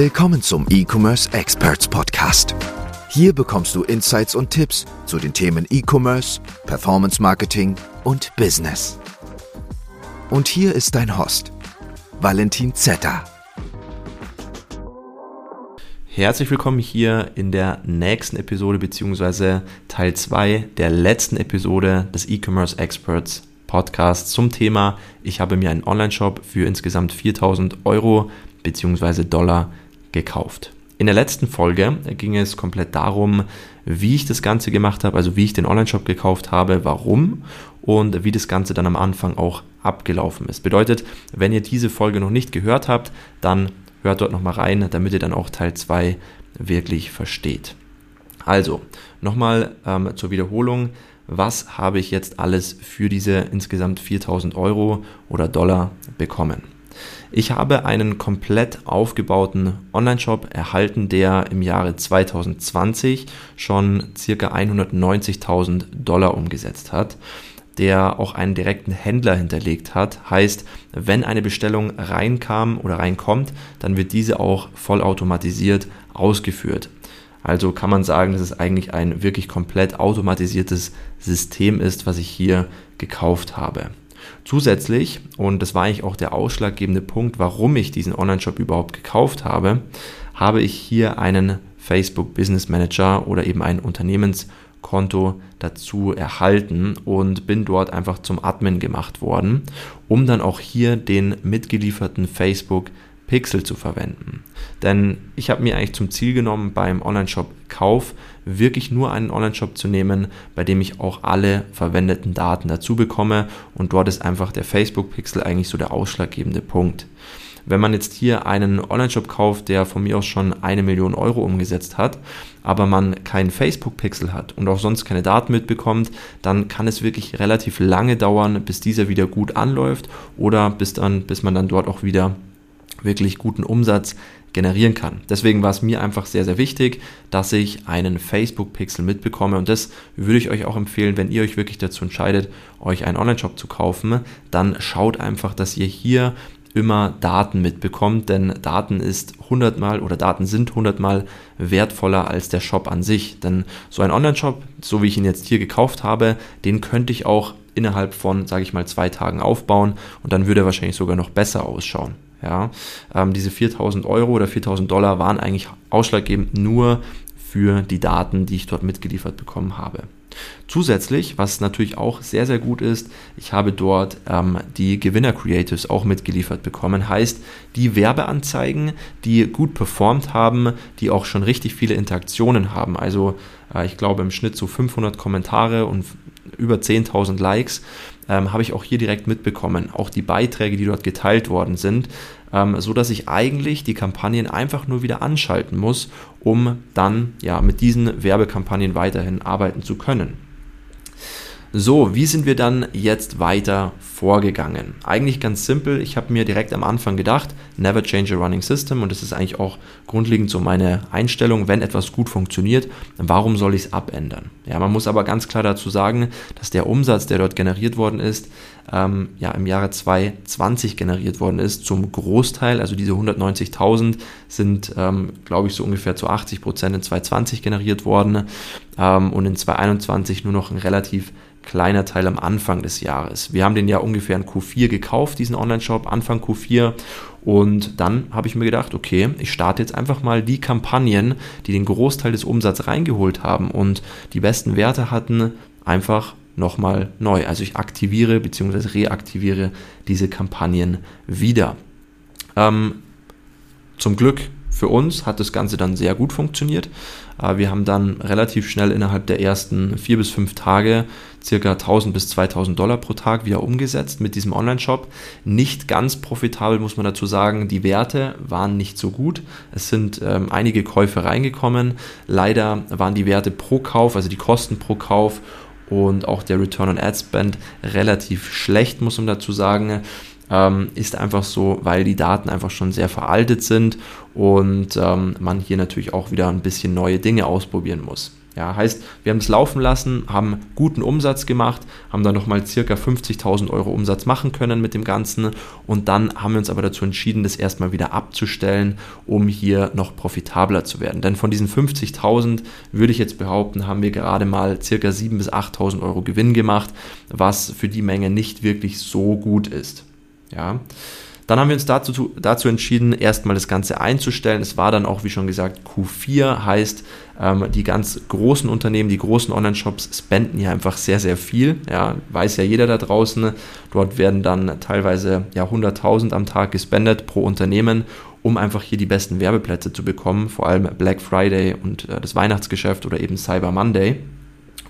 Willkommen zum E-Commerce Experts Podcast. Hier bekommst du Insights und Tipps zu den Themen E-Commerce, Performance Marketing und Business. Und hier ist dein Host, Valentin Zetter. Herzlich willkommen hier in der nächsten Episode bzw. Teil 2 der letzten Episode des E-Commerce Experts Podcasts zum Thema Ich habe mir einen Online-Shop für insgesamt 4000 Euro bzw. Dollar gekauft. In der letzten Folge ging es komplett darum, wie ich das Ganze gemacht habe, also wie ich den Online-Shop gekauft habe, warum und wie das Ganze dann am Anfang auch abgelaufen ist. Bedeutet, wenn ihr diese Folge noch nicht gehört habt, dann hört dort nochmal rein, damit ihr dann auch Teil 2 wirklich versteht. Also, nochmal ähm, zur Wiederholung, was habe ich jetzt alles für diese insgesamt 4000 Euro oder Dollar bekommen? Ich habe einen komplett aufgebauten Online-Shop erhalten, der im Jahre 2020 schon circa 190.000 Dollar umgesetzt hat der auch einen direkten Händler hinterlegt hat. Heißt, wenn eine Bestellung reinkam oder reinkommt, dann wird diese auch vollautomatisiert ausgeführt. Also kann man sagen, dass es eigentlich ein wirklich komplett automatisiertes System ist, was ich hier gekauft habe. Zusätzlich, und das war eigentlich auch der ausschlaggebende Punkt, warum ich diesen Online-Shop überhaupt gekauft habe, habe ich hier einen Facebook Business Manager oder eben ein Unternehmenskonto dazu erhalten und bin dort einfach zum Admin gemacht worden, um dann auch hier den mitgelieferten Facebook Pixel zu verwenden. Denn ich habe mir eigentlich zum Ziel genommen, beim Online-Shop-Kauf wirklich nur einen Online-Shop zu nehmen, bei dem ich auch alle verwendeten Daten dazu bekomme und dort ist einfach der Facebook-Pixel eigentlich so der ausschlaggebende Punkt. Wenn man jetzt hier einen Online-Shop kauft, der von mir aus schon eine Million Euro umgesetzt hat, aber man keinen Facebook-Pixel hat und auch sonst keine Daten mitbekommt, dann kann es wirklich relativ lange dauern, bis dieser wieder gut anläuft oder bis, dann, bis man dann dort auch wieder wirklich guten Umsatz generieren kann. Deswegen war es mir einfach sehr, sehr wichtig, dass ich einen Facebook-Pixel mitbekomme und das würde ich euch auch empfehlen, wenn ihr euch wirklich dazu entscheidet, euch einen Online-Shop zu kaufen, dann schaut einfach, dass ihr hier immer Daten mitbekommt, denn Daten ist hundertmal oder Daten sind hundertmal wertvoller als der Shop an sich. Denn so ein Online-Shop, so wie ich ihn jetzt hier gekauft habe, den könnte ich auch innerhalb von, sage ich mal, zwei Tagen aufbauen und dann würde er wahrscheinlich sogar noch besser ausschauen. Ja, ähm, diese 4000 Euro oder 4000 Dollar waren eigentlich ausschlaggebend nur für die Daten, die ich dort mitgeliefert bekommen habe. Zusätzlich, was natürlich auch sehr, sehr gut ist, ich habe dort ähm, die Gewinner-Creatives auch mitgeliefert bekommen. Heißt, die Werbeanzeigen, die gut performt haben, die auch schon richtig viele Interaktionen haben. Also äh, ich glaube im Schnitt so 500 Kommentare und über 10.000 Likes ähm, habe ich auch hier direkt mitbekommen. Auch die Beiträge, die dort geteilt worden sind, ähm, so dass ich eigentlich die Kampagnen einfach nur wieder anschalten muss, um dann ja mit diesen Werbekampagnen weiterhin arbeiten zu können. So, wie sind wir dann jetzt weiter vorgegangen? Eigentlich ganz simpel. Ich habe mir direkt am Anfang gedacht, never change a running system und das ist eigentlich auch grundlegend so meine Einstellung, wenn etwas gut funktioniert, warum soll ich es abändern? Ja, man muss aber ganz klar dazu sagen, dass der Umsatz, der dort generiert worden ist, ähm, ja im Jahre 2020 generiert worden ist, zum Großteil, also diese 190.000 sind, ähm, glaube ich, so ungefähr zu 80 Prozent in 2020 generiert worden ähm, und in 2021 nur noch ein relativ kleiner Teil am Anfang des Jahres. Wir haben den ja ungefähr in Q4 gekauft, diesen Online-Shop, Anfang Q4. Und dann habe ich mir gedacht, okay, ich starte jetzt einfach mal die Kampagnen, die den Großteil des Umsatzes reingeholt haben und die besten Werte hatten, einfach nochmal neu. Also ich aktiviere bzw. reaktiviere diese Kampagnen wieder. Ähm, zum Glück für uns hat das Ganze dann sehr gut funktioniert. Äh, wir haben dann relativ schnell innerhalb der ersten vier bis fünf Tage circa 1000 bis 2000 Dollar pro Tag wieder umgesetzt mit diesem Online-Shop. Nicht ganz profitabel, muss man dazu sagen. Die Werte waren nicht so gut. Es sind ähm, einige Käufe reingekommen. Leider waren die Werte pro Kauf, also die Kosten pro Kauf und auch der Return on Ad Spend relativ schlecht, muss man dazu sagen ähm, ist einfach so, weil die Daten einfach schon sehr veraltet sind und ähm, man hier natürlich auch wieder ein bisschen neue Dinge ausprobieren muss. Ja, heißt, wir haben es laufen lassen, haben guten Umsatz gemacht, haben dann nochmal circa 50.000 Euro Umsatz machen können mit dem Ganzen und dann haben wir uns aber dazu entschieden, das erstmal wieder abzustellen, um hier noch profitabler zu werden. Denn von diesen 50.000 würde ich jetzt behaupten, haben wir gerade mal circa 7.000 bis 8.000 Euro Gewinn gemacht, was für die Menge nicht wirklich so gut ist. Ja. Dann haben wir uns dazu, dazu entschieden, erstmal das Ganze einzustellen. Es war dann auch, wie schon gesagt, Q4 heißt, ähm, die ganz großen Unternehmen, die großen Online-Shops spenden hier einfach sehr, sehr viel. Ja, weiß ja jeder da draußen. Dort werden dann teilweise ja 100.000 am Tag gespendet pro Unternehmen um einfach hier die besten Werbeplätze zu bekommen, vor allem Black Friday und äh, das Weihnachtsgeschäft oder eben Cyber Monday.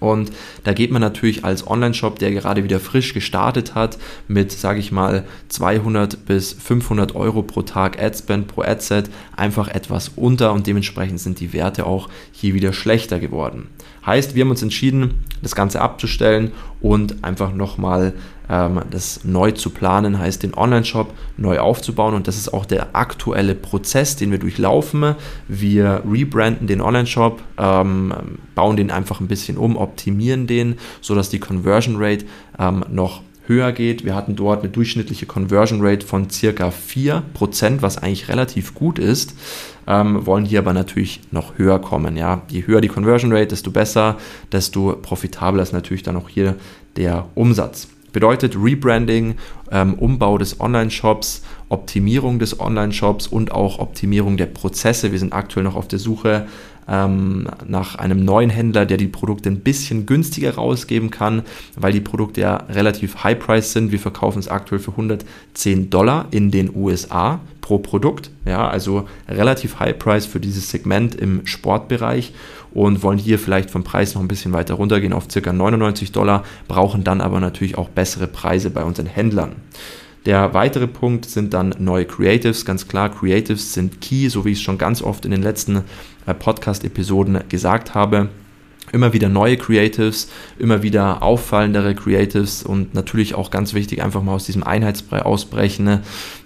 Und da geht man natürlich als Online-Shop, der gerade wieder frisch gestartet hat, mit, sage ich mal, 200 bis 500 Euro pro Tag Adspend pro Adset einfach etwas unter und dementsprechend sind die Werte auch hier wieder schlechter geworden. Heißt, wir haben uns entschieden, das Ganze abzustellen und einfach nochmal das neu zu planen, heißt den Online-Shop neu aufzubauen und das ist auch der aktuelle Prozess, den wir durchlaufen. Wir rebranden den Online-Shop, ähm, bauen den einfach ein bisschen um, optimieren den, sodass die Conversion Rate ähm, noch höher geht. Wir hatten dort eine durchschnittliche Conversion Rate von circa 4%, was eigentlich relativ gut ist, ähm, wollen hier aber natürlich noch höher kommen. Ja? Je höher die Conversion Rate, desto besser, desto profitabler ist natürlich dann auch hier der Umsatz. Bedeutet Rebranding, ähm, Umbau des Online-Shops, Optimierung des Online-Shops und auch Optimierung der Prozesse. Wir sind aktuell noch auf der Suche ähm, nach einem neuen Händler, der die Produkte ein bisschen günstiger rausgeben kann, weil die Produkte ja relativ high-price sind. Wir verkaufen es aktuell für 110 Dollar in den USA pro Produkt. Ja, also relativ high-price für dieses Segment im Sportbereich und wollen hier vielleicht vom Preis noch ein bisschen weiter runtergehen auf ca. 99 Dollar, brauchen dann aber natürlich auch bessere Preise bei unseren Händlern. Der weitere Punkt sind dann neue Creatives. Ganz klar, Creatives sind key, so wie ich es schon ganz oft in den letzten äh, Podcast-Episoden gesagt habe immer wieder neue Creatives, immer wieder auffallendere Creatives und natürlich auch ganz wichtig, einfach mal aus diesem Einheitsbrei ausbrechen. Ne?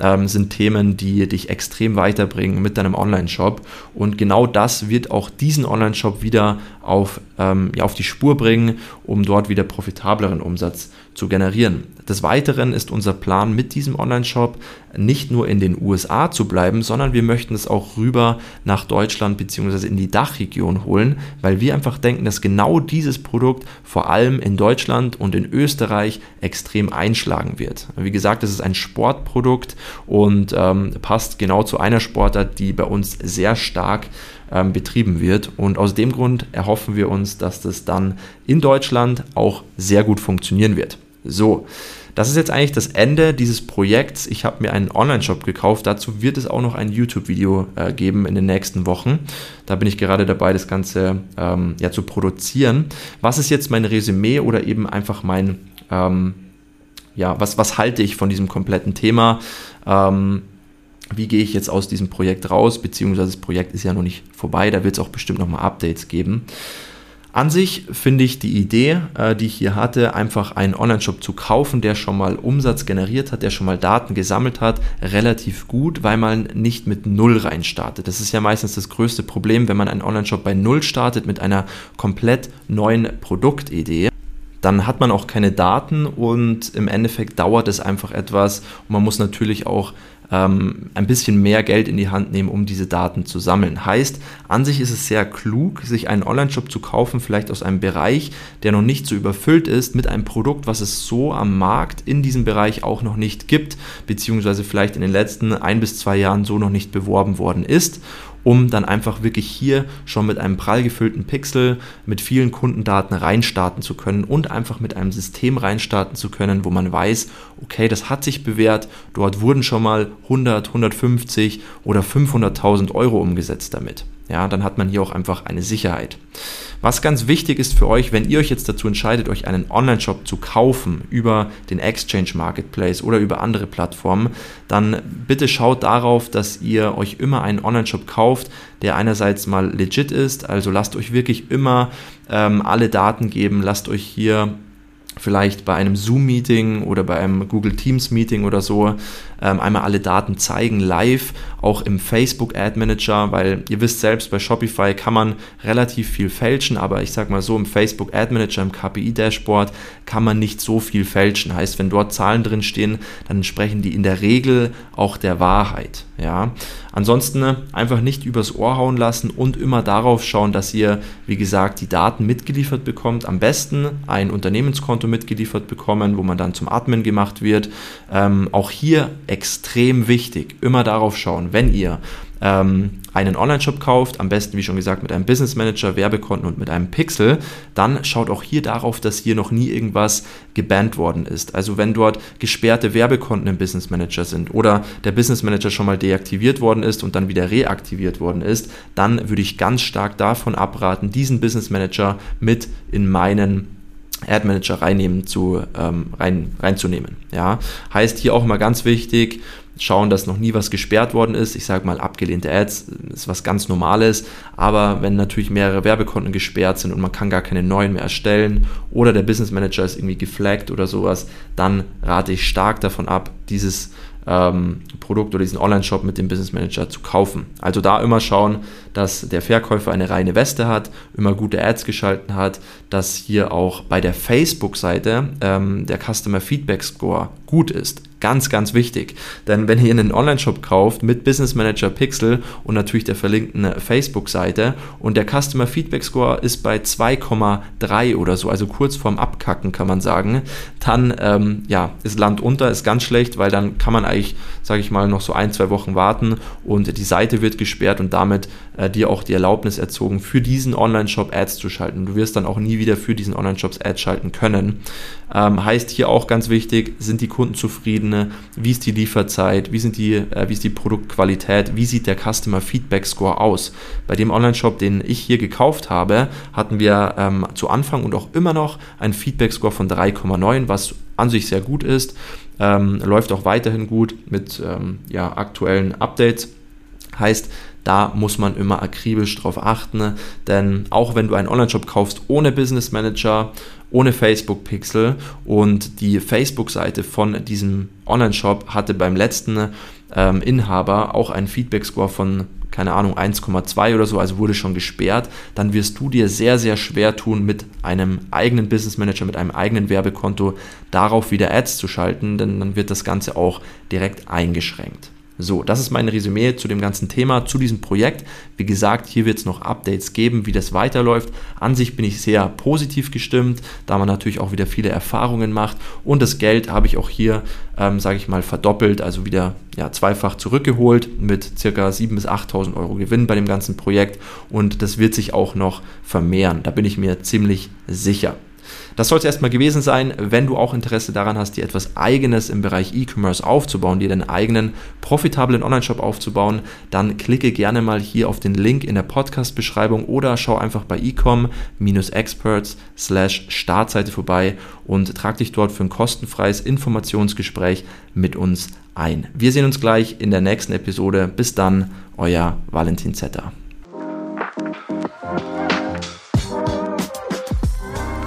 ähm, sind Themen, die dich extrem weiterbringen mit deinem Online-Shop. Und genau das wird auch diesen Online-Shop wieder auf, ähm, ja, auf die Spur bringen, um dort wieder profitableren Umsatz zu generieren. Des Weiteren ist unser Plan mit diesem Online-Shop nicht nur in den USA zu bleiben, sondern wir möchten es auch rüber nach Deutschland bzw. in die Dachregion holen, weil wir einfach denken, dass genau dieses Produkt vor allem in Deutschland und in Österreich extrem einschlagen wird. Wie gesagt, es ist ein Sportprodukt und ähm, passt genau zu einer Sportart, die bei uns sehr stark ähm, betrieben wird. Und aus dem Grund erhoffen wir uns, dass das dann in Deutschland auch sehr gut funktionieren wird. So, das ist jetzt eigentlich das Ende dieses Projekts. Ich habe mir einen Online-Shop gekauft. Dazu wird es auch noch ein YouTube-Video äh, geben in den nächsten Wochen. Da bin ich gerade dabei, das Ganze ähm, ja, zu produzieren. Was ist jetzt mein Resümee oder eben einfach mein, ähm, ja, was, was halte ich von diesem kompletten Thema? Ähm, wie gehe ich jetzt aus diesem Projekt raus, beziehungsweise das Projekt ist ja noch nicht vorbei, da wird es auch bestimmt nochmal Updates geben. An sich finde ich die Idee, äh, die ich hier hatte, einfach einen Online-Shop zu kaufen, der schon mal Umsatz generiert hat, der schon mal Daten gesammelt hat, relativ gut, weil man nicht mit Null rein startet. Das ist ja meistens das größte Problem, wenn man einen Online-Shop bei Null startet mit einer komplett neuen Produktidee dann hat man auch keine Daten und im Endeffekt dauert es einfach etwas und man muss natürlich auch ähm, ein bisschen mehr Geld in die Hand nehmen, um diese Daten zu sammeln. Heißt, an sich ist es sehr klug, sich einen Online-Shop zu kaufen, vielleicht aus einem Bereich, der noch nicht so überfüllt ist, mit einem Produkt, was es so am Markt in diesem Bereich auch noch nicht gibt, beziehungsweise vielleicht in den letzten ein bis zwei Jahren so noch nicht beworben worden ist um dann einfach wirklich hier schon mit einem prall gefüllten Pixel mit vielen Kundendaten reinstarten zu können und einfach mit einem System reinstarten zu können, wo man weiß, okay, das hat sich bewährt, dort wurden schon mal 100, 150 oder 500.000 Euro umgesetzt damit. Ja, dann hat man hier auch einfach eine Sicherheit. Was ganz wichtig ist für euch, wenn ihr euch jetzt dazu entscheidet, euch einen Online-Shop zu kaufen über den Exchange Marketplace oder über andere Plattformen, dann bitte schaut darauf, dass ihr euch immer einen Online-Shop kauft, der einerseits mal legit ist, also lasst euch wirklich immer ähm, alle Daten geben, lasst euch hier vielleicht bei einem Zoom-Meeting oder bei einem Google Teams-Meeting oder so einmal alle Daten zeigen, live, auch im Facebook Ad Manager, weil ihr wisst selbst, bei Shopify kann man relativ viel fälschen, aber ich sag mal so, im Facebook Ad Manager, im KPI-Dashboard kann man nicht so viel fälschen. Heißt, wenn dort Zahlen drin stehen, dann entsprechen die in der Regel auch der Wahrheit. Ja. Ansonsten ne, einfach nicht übers Ohr hauen lassen und immer darauf schauen, dass ihr, wie gesagt, die Daten mitgeliefert bekommt. Am besten ein Unternehmenskonto mitgeliefert bekommen, wo man dann zum Admin gemacht wird. Ähm, auch hier extrem wichtig. Immer darauf schauen, wenn ihr ähm, einen Online-Shop kauft, am besten, wie schon gesagt, mit einem Business Manager, Werbekonten und mit einem Pixel, dann schaut auch hier darauf, dass hier noch nie irgendwas gebannt worden ist. Also wenn dort gesperrte Werbekonten im Business Manager sind oder der Business Manager schon mal deaktiviert worden ist und dann wieder reaktiviert worden ist, dann würde ich ganz stark davon abraten, diesen Business Manager mit in meinen Ad Manager reinnehmen zu, ähm, rein, reinzunehmen. Ja? Heißt hier auch mal ganz wichtig, schauen, dass noch nie was gesperrt worden ist. Ich sage mal, abgelehnte Ads ist was ganz Normales, aber wenn natürlich mehrere Werbekonten gesperrt sind und man kann gar keine neuen mehr erstellen oder der Business Manager ist irgendwie geflaggt oder sowas, dann rate ich stark davon ab, dieses ähm, Produkt oder diesen Online-Shop mit dem Business Manager zu kaufen. Also da immer schauen, dass der Verkäufer eine reine Weste hat, immer gute Ads geschalten hat, dass hier auch bei der Facebook-Seite ähm, der Customer Feedback Score gut ist. Ganz, ganz wichtig. Denn wenn ihr einen Online-Shop kauft mit Business Manager Pixel und natürlich der verlinkten Facebook-Seite und der Customer Feedback Score ist bei 2,3 oder so, also kurz vorm Abkacken kann man sagen, dann ähm, ja, ist Land unter, ist ganz schlecht, weil dann kann man eigentlich, sage ich mal, noch so ein, zwei Wochen warten und die Seite wird gesperrt und damit äh, dir auch die Erlaubnis erzogen, für diesen Online-Shop Ads zu schalten. Du wirst dann auch nie wieder für diesen Online-Shops Ads schalten können. Ähm, heißt hier auch ganz wichtig, sind die Kunden zufrieden? Wie ist die Lieferzeit? Wie, sind die, äh, wie ist die Produktqualität? Wie sieht der Customer Feedback Score aus? Bei dem Online-Shop, den ich hier gekauft habe, hatten wir ähm, zu Anfang und auch immer noch einen Feedback Score von 3,9, was an sich sehr gut ist. Ähm, läuft auch weiterhin gut mit ähm, ja, aktuellen Updates. Heißt, da muss man immer akribisch drauf achten, denn auch wenn du einen Online-Shop kaufst ohne Business Manager, ohne Facebook Pixel und die Facebook-Seite von diesem Online-Shop hatte beim letzten ähm, Inhaber auch einen Feedback-Score von keine Ahnung, 1,2 oder so, also wurde schon gesperrt, dann wirst du dir sehr, sehr schwer tun, mit einem eigenen Business Manager, mit einem eigenen Werbekonto darauf wieder Ads zu schalten, denn dann wird das Ganze auch direkt eingeschränkt. So, das ist mein Resümee zu dem ganzen Thema, zu diesem Projekt. Wie gesagt, hier wird es noch Updates geben, wie das weiterläuft. An sich bin ich sehr positiv gestimmt, da man natürlich auch wieder viele Erfahrungen macht. Und das Geld habe ich auch hier, ähm, sage ich mal, verdoppelt, also wieder ja, zweifach zurückgeholt mit circa 7.000 bis 8.000 Euro Gewinn bei dem ganzen Projekt. Und das wird sich auch noch vermehren. Da bin ich mir ziemlich sicher. Das soll es erstmal gewesen sein. Wenn du auch Interesse daran hast, dir etwas Eigenes im Bereich E-Commerce aufzubauen, dir deinen eigenen profitablen Online-Shop aufzubauen, dann klicke gerne mal hier auf den Link in der Podcast-Beschreibung oder schau einfach bei ecom-experts slash Startseite vorbei und trag dich dort für ein kostenfreies Informationsgespräch mit uns ein. Wir sehen uns gleich in der nächsten Episode. Bis dann, euer Valentin Zetter.